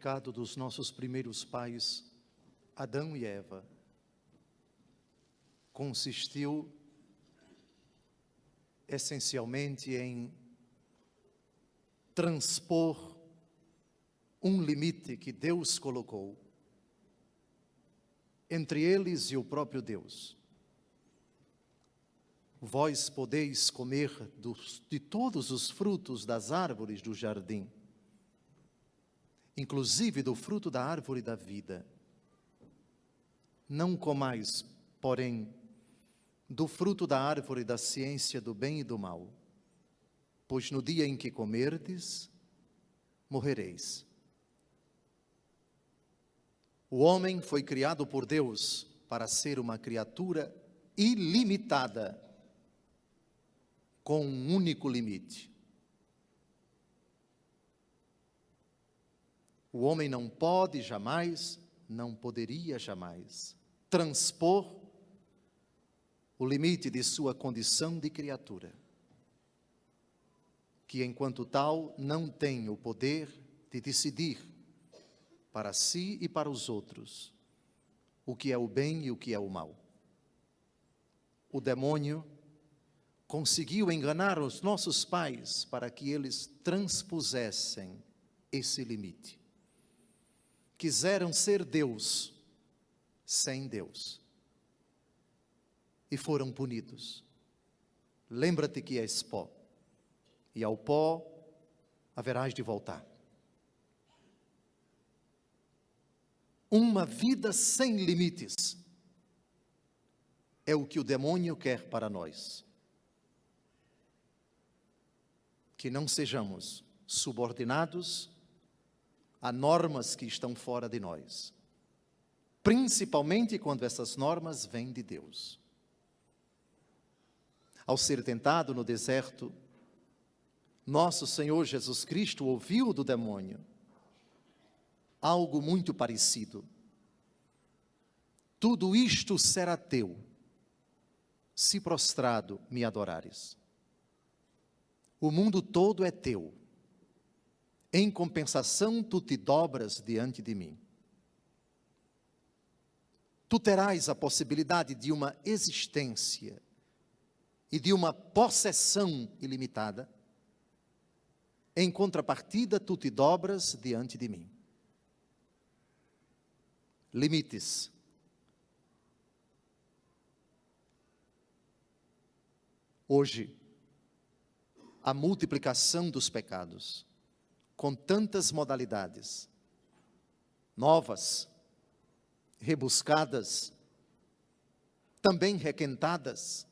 pecado dos nossos primeiros pais, Adão e Eva, consistiu essencialmente em transpor um limite que Deus colocou entre eles e o próprio Deus. Vós podeis comer dos, de todos os frutos das árvores do jardim, inclusive do fruto da árvore da vida. Não comais, porém, do fruto da árvore da ciência do bem e do mal, pois no dia em que comerdes, morrereis. O homem foi criado por Deus para ser uma criatura ilimitada, com um único limite. O homem não pode jamais, não poderia jamais transpor o limite de sua condição de criatura, que enquanto tal não tem o poder de decidir para si e para os outros, o que é o bem e o que é o mal. O demônio conseguiu enganar os nossos pais para que eles transpusessem esse limite. Quiseram ser Deus sem Deus e foram punidos. Lembra-te que és pó, e ao pó haverás de voltar. Uma vida sem limites é o que o demônio quer para nós. Que não sejamos subordinados a normas que estão fora de nós, principalmente quando essas normas vêm de Deus. Ao ser tentado no deserto, nosso Senhor Jesus Cristo ouviu do demônio: algo muito parecido. Tudo isto será teu, se prostrado me adorares. O mundo todo é teu. Em compensação, tu te dobras diante de mim. Tu terás a possibilidade de uma existência e de uma possessão ilimitada. Em contrapartida, tu te dobras diante de mim limites. Hoje, a multiplicação dos pecados, com tantas modalidades, novas, rebuscadas, também requentadas,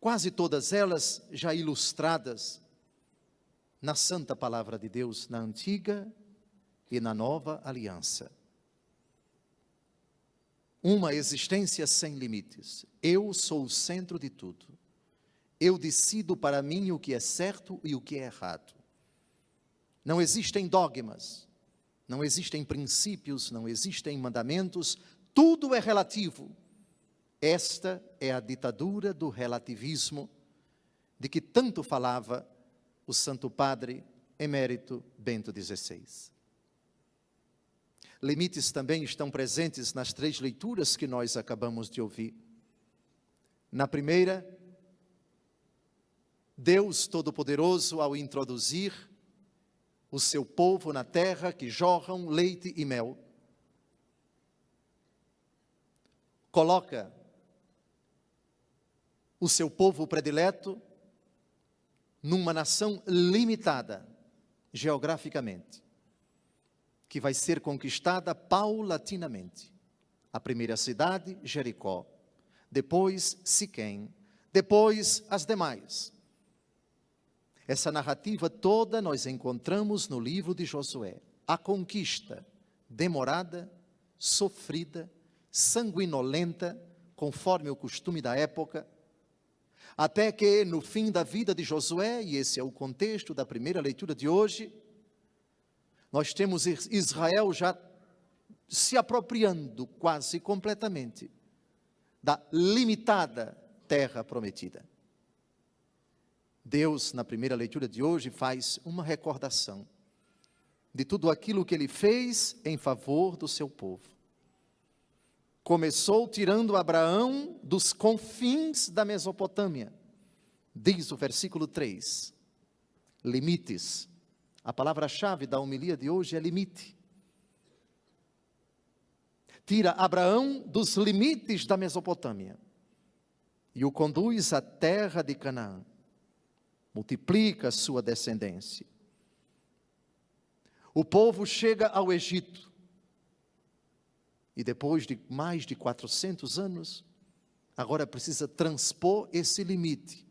quase todas elas já ilustradas na santa palavra de Deus, na antiga e na nova aliança uma existência sem limites. Eu sou o centro de tudo. Eu decido para mim o que é certo e o que é errado. Não existem dogmas, não existem princípios, não existem mandamentos, tudo é relativo. Esta é a ditadura do relativismo de que tanto falava o Santo Padre emérito Bento XVI. Limites também estão presentes nas três leituras que nós acabamos de ouvir. Na primeira, Deus Todo-Poderoso, ao introduzir o seu povo na terra que jorram leite e mel, coloca o seu povo predileto numa nação limitada geograficamente que vai ser conquistada paulatinamente. A primeira cidade, Jericó, depois Siquém, depois as demais. Essa narrativa toda nós encontramos no livro de Josué. A conquista demorada, sofrida, sanguinolenta, conforme o costume da época, até que no fim da vida de Josué, e esse é o contexto da primeira leitura de hoje, nós temos Israel já se apropriando quase completamente da limitada terra prometida. Deus, na primeira leitura de hoje, faz uma recordação de tudo aquilo que ele fez em favor do seu povo. Começou tirando Abraão dos confins da Mesopotâmia. Diz o versículo 3. Limites. A palavra-chave da homilia de hoje é limite. Tira Abraão dos limites da Mesopotâmia e o conduz à terra de Canaã. Multiplica sua descendência. O povo chega ao Egito. E depois de mais de 400 anos, agora precisa transpor esse limite,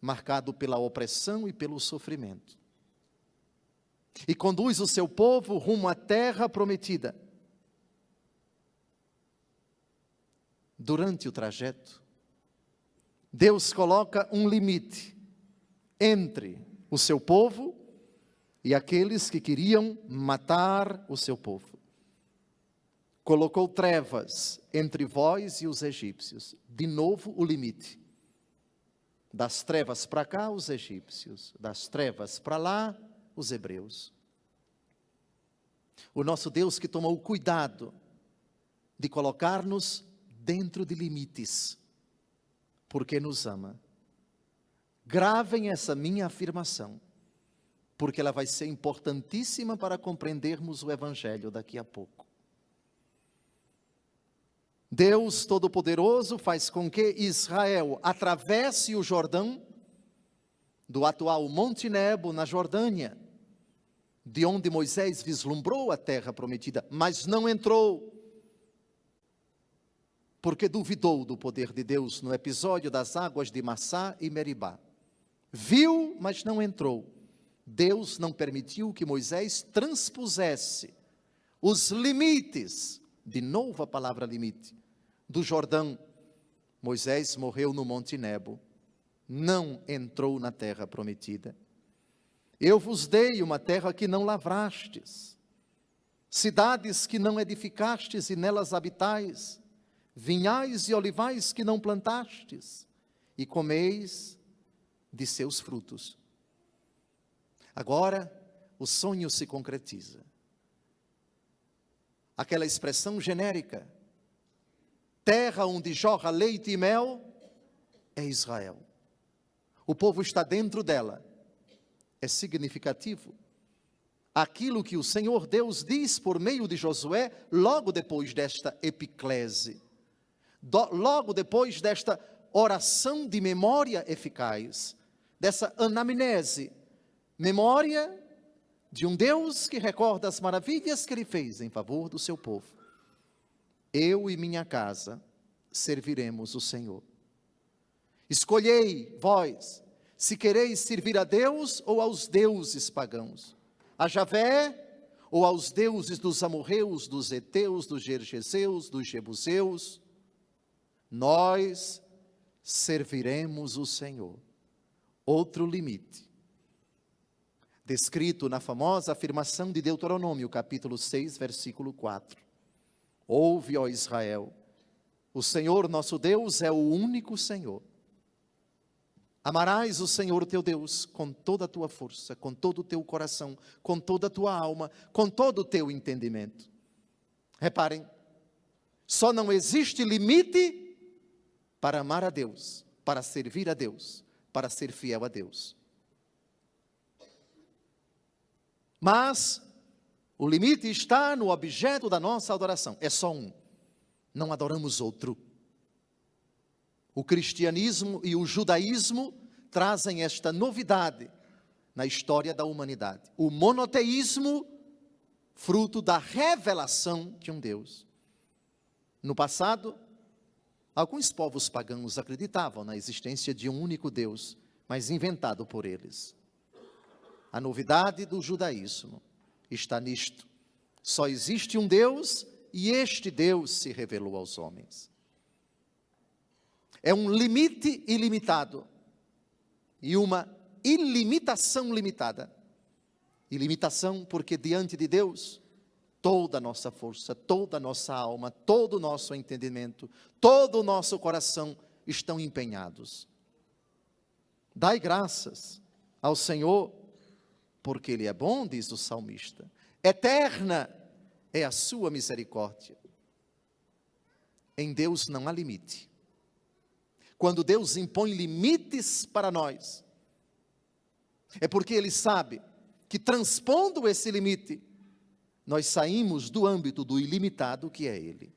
marcado pela opressão e pelo sofrimento. E conduz o seu povo rumo à terra prometida. Durante o trajeto, Deus coloca um limite entre o seu povo e aqueles que queriam matar o seu povo. Colocou trevas entre vós e os egípcios. De novo o limite. Das trevas para cá, os egípcios. Das trevas para lá, os hebreus. O nosso Deus que tomou cuidado de colocar-nos dentro de limites, porque nos ama. Gravem essa minha afirmação porque ela vai ser importantíssima para compreendermos o Evangelho daqui a pouco. Deus Todo-Poderoso faz com que Israel atravesse o Jordão, do atual Monte Nebo, na Jordânia, de onde Moisés vislumbrou a terra prometida, mas não entrou, porque duvidou do poder de Deus no episódio das águas de Massá e Meribá. Viu, mas não entrou. Deus não permitiu que Moisés transpusesse os limites, de novo a palavra limite, do Jordão. Moisés morreu no Monte Nebo, não entrou na terra prometida. Eu vos dei uma terra que não lavrastes, cidades que não edificastes e nelas habitais, vinhais e olivais que não plantastes, e comeis de seus frutos. Agora, o sonho se concretiza. Aquela expressão genérica, terra onde jorra leite e mel, é Israel. O povo está dentro dela. É significativo. Aquilo que o Senhor Deus diz por meio de Josué, logo depois desta epiclese, logo depois desta oração de memória eficaz, dessa anamnese, memória de um Deus que recorda as maravilhas que ele fez em favor do seu povo. Eu e minha casa serviremos o Senhor. Escolhei, vós, se quereis servir a Deus ou aos deuses pagãos, a Javé ou aos deuses dos amorreus, dos heteus, dos gergeseus, dos jebuseus, nós serviremos o Senhor. Outro limite descrito na famosa afirmação de Deuteronômio, capítulo 6, versículo 4. Ouve, ó Israel, o Senhor nosso Deus é o único Senhor. Amarás o Senhor teu Deus com toda a tua força, com todo o teu coração, com toda a tua alma, com todo o teu entendimento. Reparem, só não existe limite para amar a Deus, para servir a Deus, para ser fiel a Deus. Mas o limite está no objeto da nossa adoração. É só um. Não adoramos outro. O cristianismo e o judaísmo trazem esta novidade na história da humanidade. O monoteísmo, fruto da revelação de um Deus. No passado, alguns povos pagãos acreditavam na existência de um único Deus, mas inventado por eles. A novidade do judaísmo está nisto. Só existe um Deus e este Deus se revelou aos homens. É um limite ilimitado e uma ilimitação limitada. Ilimitação porque diante de Deus, toda a nossa força, toda a nossa alma, todo o nosso entendimento, todo o nosso coração estão empenhados. Dai graças ao Senhor porque Ele é bom, diz o salmista. Eterna é a sua misericórdia. Em Deus não há limite. Quando Deus impõe limites para nós, é porque Ele sabe que transpondo esse limite, nós saímos do âmbito do ilimitado que é Ele.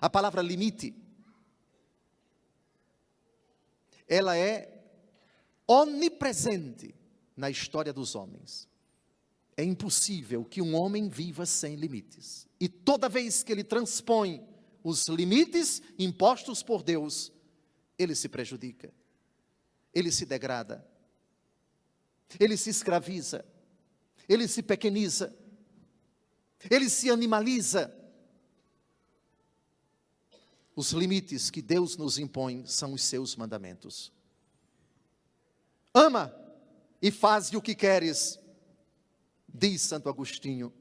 A palavra limite, ela é onipresente na história dos homens. É impossível que um homem viva sem limites. E toda vez que ele transpõe os limites impostos por Deus, ele se prejudica, ele se degrada, ele se escraviza, ele se pequeniza, ele se animaliza. Os limites que Deus nos impõe são os seus mandamentos. Ama e faz o que queres, diz Santo Agostinho.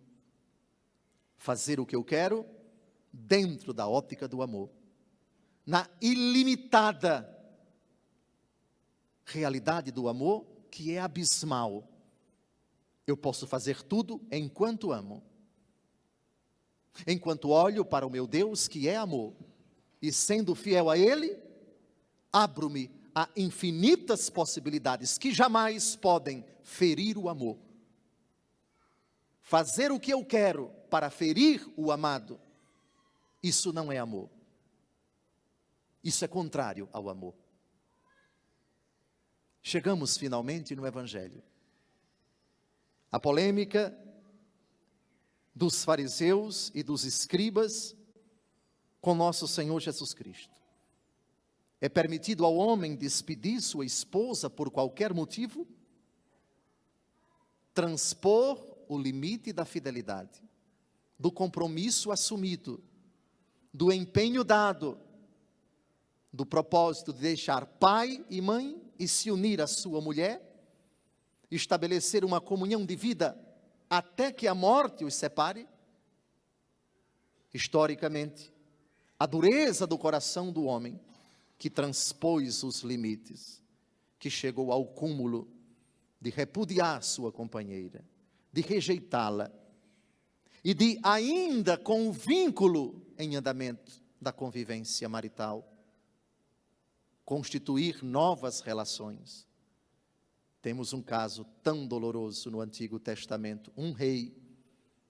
Fazer o que eu quero dentro da ótica do amor, na ilimitada realidade do amor, que é abismal. Eu posso fazer tudo enquanto amo. Enquanto olho para o meu Deus, que é amor, e sendo fiel a Ele, abro-me a infinitas possibilidades que jamais podem ferir o amor. Fazer o que eu quero para ferir o amado, isso não é amor. Isso é contrário ao amor. Chegamos finalmente no Evangelho. A polêmica dos fariseus e dos escribas com nosso Senhor Jesus Cristo. É permitido ao homem despedir sua esposa por qualquer motivo? Transpor o limite da fidelidade, do compromisso assumido, do empenho dado, do propósito de deixar pai e mãe e se unir à sua mulher estabelecer uma comunhão de vida até que a morte os separe? Historicamente, a dureza do coração do homem que transpôs os limites, que chegou ao cúmulo de repudiar sua companheira, de rejeitá-la e de ainda com o vínculo em andamento da convivência marital constituir novas relações temos um caso tão doloroso no Antigo Testamento: um rei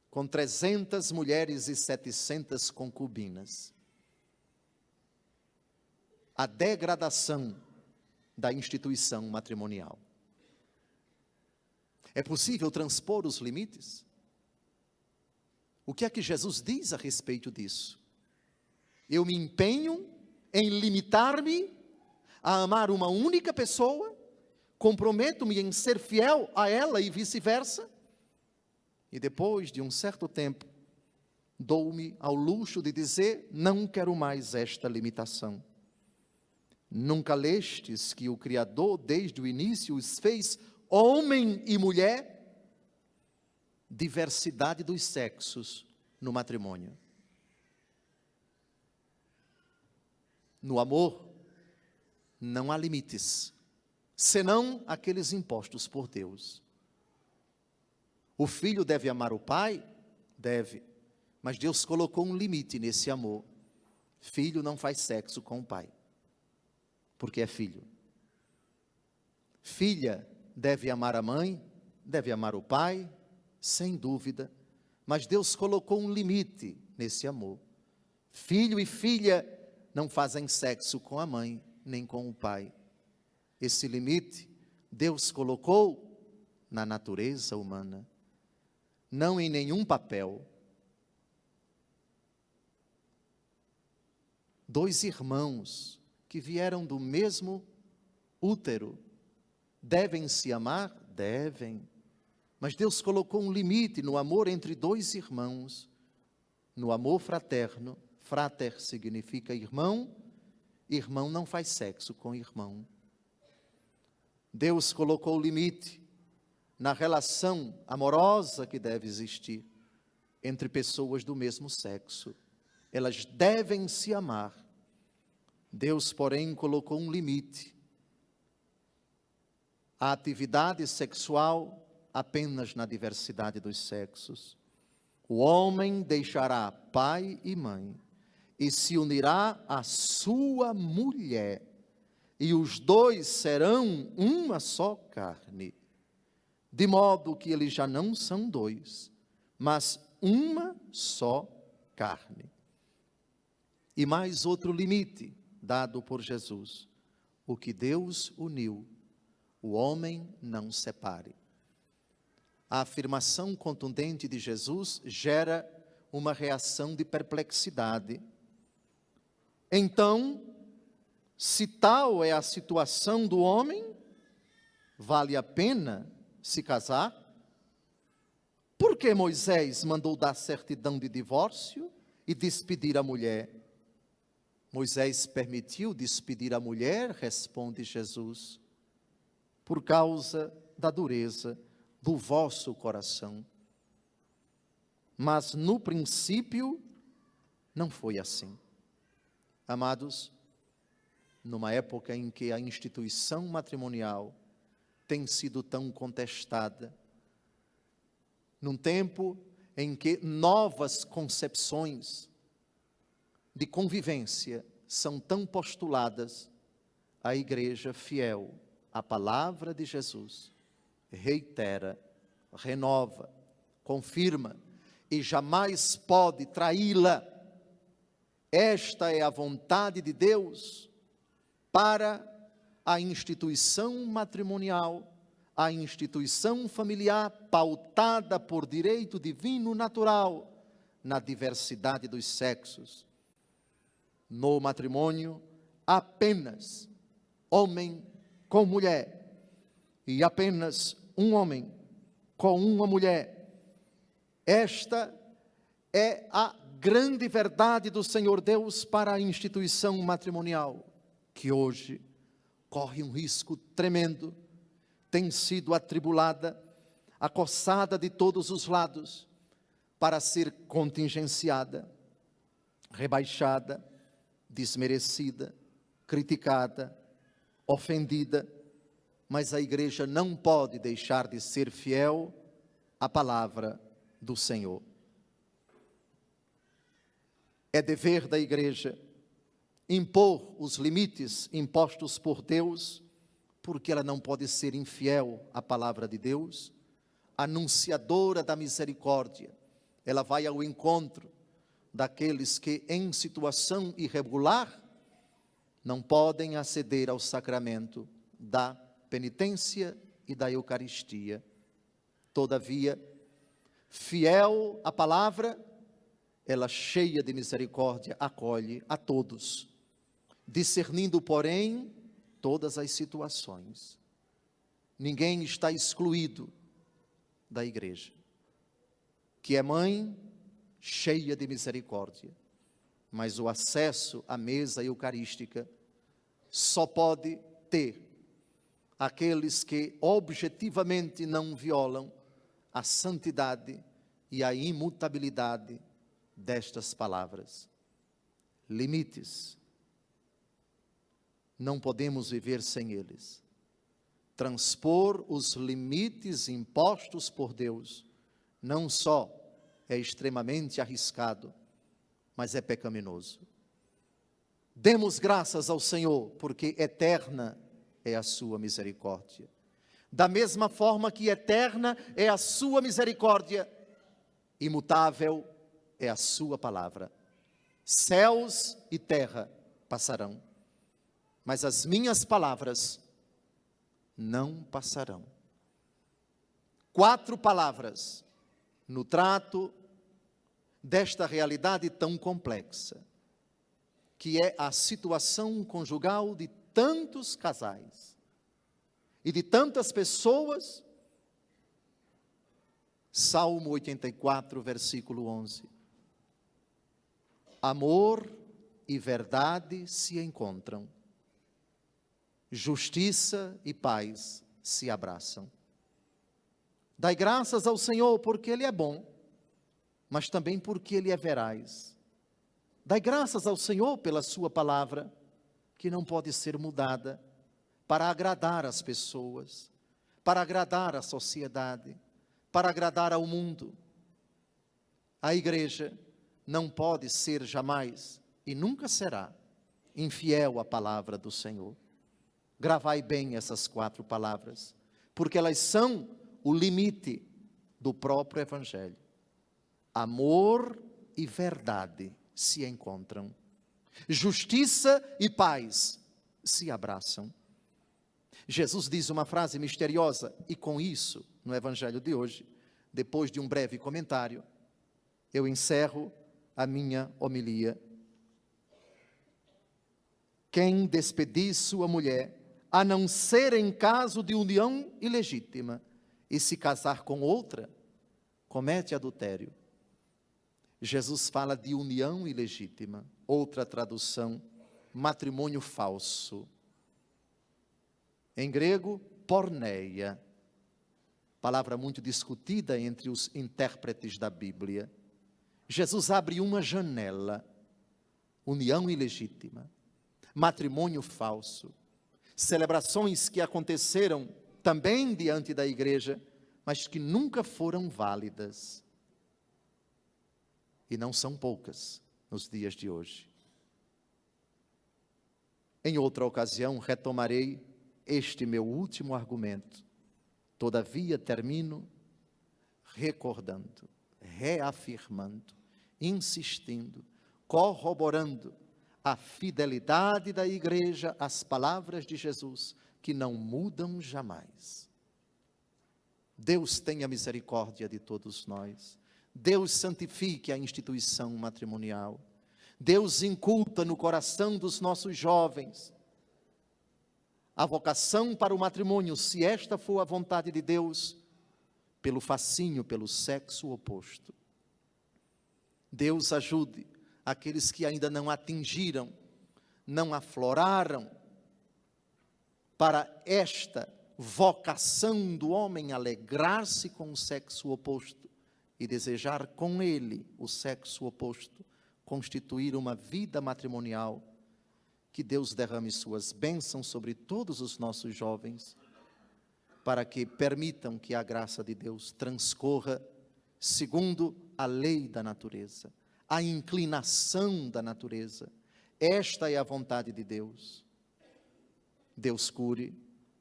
com 300 mulheres e 700 concubinas. A degradação da instituição matrimonial. É possível transpor os limites? O que é que Jesus diz a respeito disso? Eu me empenho em limitar-me a amar uma única pessoa comprometo-me em ser fiel a ela e vice-versa, e depois de um certo tempo, dou-me ao luxo de dizer: não quero mais esta limitação. Nunca lestes que o Criador, desde o início, os fez homem e mulher? Diversidade dos sexos no matrimônio. No amor, não há limites senão aqueles impostos por Deus. O filho deve amar o pai? Deve. Mas Deus colocou um limite nesse amor. Filho não faz sexo com o pai, porque é filho. Filha deve amar a mãe, deve amar o pai, sem dúvida, mas Deus colocou um limite nesse amor. Filho e filha não fazem sexo com a mãe, nem com o pai. Esse limite Deus colocou na natureza humana, não em nenhum papel. Dois irmãos que vieram do mesmo útero devem se amar? Devem. Mas Deus colocou um limite no amor entre dois irmãos, no amor fraterno. Frater significa irmão, irmão não faz sexo com irmão. Deus colocou o limite na relação amorosa que deve existir entre pessoas do mesmo sexo. Elas devem se amar. Deus, porém, colocou um limite a atividade sexual apenas na diversidade dos sexos. O homem deixará pai e mãe e se unirá à sua mulher, e os dois serão uma só carne. De modo que eles já não são dois, mas uma só carne. E mais outro limite dado por Jesus: o que Deus uniu, o homem não separe. A afirmação contundente de Jesus gera uma reação de perplexidade. Então, se tal é a situação do homem, vale a pena se casar? Por que Moisés mandou dar certidão de divórcio e despedir a mulher? Moisés permitiu despedir a mulher, responde Jesus, por causa da dureza do vosso coração. Mas no princípio não foi assim. Amados, numa época em que a instituição matrimonial tem sido tão contestada, num tempo em que novas concepções de convivência são tão postuladas, a igreja fiel à palavra de Jesus reitera, renova, confirma e jamais pode traí-la. Esta é a vontade de Deus para a instituição matrimonial, a instituição familiar pautada por direito divino natural na diversidade dos sexos. No matrimônio, apenas homem com mulher e apenas um homem com uma mulher. Esta é a grande verdade do Senhor Deus para a instituição matrimonial, que hoje corre um risco tremendo, tem sido atribulada, acossada de todos os lados, para ser contingenciada, rebaixada, desmerecida, criticada, ofendida mas a igreja não pode deixar de ser fiel à palavra do Senhor. É dever da igreja impor os limites impostos por Deus, porque ela não pode ser infiel à palavra de Deus, anunciadora da misericórdia. Ela vai ao encontro daqueles que, em situação irregular, não podem aceder ao sacramento da penitência e da Eucaristia. Todavia, fiel à palavra, ela cheia de misericórdia acolhe a todos, discernindo, porém, todas as situações. Ninguém está excluído da igreja, que é mãe cheia de misericórdia, mas o acesso à mesa eucarística só pode ter aqueles que objetivamente não violam a santidade e a imutabilidade destas palavras. Limites. Não podemos viver sem eles. Transpor os limites impostos por Deus não só é extremamente arriscado, mas é pecaminoso. Demos graças ao Senhor, porque eterna é a sua misericórdia. Da mesma forma que eterna é a sua misericórdia, imutável é a sua palavra. Céus e terra passarão, mas as minhas palavras não passarão. Quatro palavras no trato desta realidade tão complexa, que é a situação conjugal de tantos casais e de tantas pessoas. Salmo 84, versículo 11. Amor e verdade se encontram, justiça e paz se abraçam. Dai graças ao Senhor porque Ele é bom, mas também porque Ele é veraz. Dai graças ao Senhor pela Sua palavra que não pode ser mudada para agradar as pessoas, para agradar a sociedade, para agradar ao mundo. A igreja não pode ser jamais e nunca será infiel à palavra do Senhor. Gravai bem essas quatro palavras, porque elas são o limite do próprio Evangelho. Amor e verdade se encontram, justiça e paz se abraçam. Jesus diz uma frase misteriosa, e com isso, no Evangelho de hoje, depois de um breve comentário, eu encerro a minha homilia. Quem despedir sua mulher, a não ser em caso de união ilegítima, e se casar com outra, comete adultério. Jesus fala de união ilegítima. Outra tradução, matrimônio falso. Em grego, porneia. Palavra muito discutida entre os intérpretes da Bíblia. Jesus abre uma janela. União ilegítima. Matrimônio falso. Celebrações que aconteceram também diante da igreja, mas que nunca foram válidas. E não são poucas nos dias de hoje. Em outra ocasião, retomarei este meu último argumento. Todavia, termino recordando, reafirmando, insistindo, corroborando a fidelidade da igreja às palavras de Jesus que não mudam jamais. Deus tenha misericórdia de todos nós. Deus santifique a instituição matrimonial. Deus inculta no coração dos nossos jovens a vocação para o matrimônio, se esta for a vontade de Deus, pelo fascínio pelo sexo oposto. Deus ajude aqueles que ainda não atingiram, não afloraram para esta vocação do homem alegrar-se com o sexo oposto e desejar com ele o sexo oposto, constituir uma vida matrimonial. Que Deus derrame suas bênçãos sobre todos os nossos jovens, para que permitam que a graça de Deus transcorra segundo a lei da natureza, a inclinação da natureza. Esta é a vontade de Deus. Deus cure,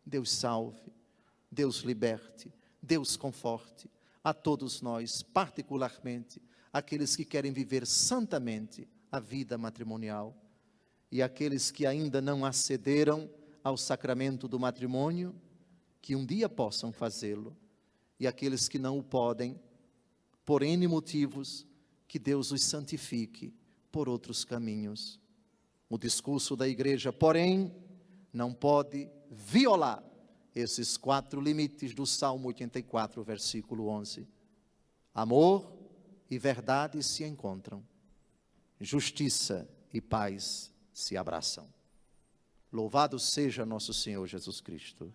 Deus salve, Deus liberte, Deus conforte a todos nós, particularmente aqueles que querem viver santamente a vida matrimonial e aqueles que ainda não acederam ao sacramento do matrimônio, que um dia possam fazê-lo, e aqueles que não o podem, por N motivos, que Deus os santifique por outros caminhos. O discurso da igreja, porém, não pode violar esses quatro limites do Salmo 84, versículo 11. Amor e verdade se encontram, justiça e paz se abraçam. Louvado seja nosso Senhor Jesus Cristo.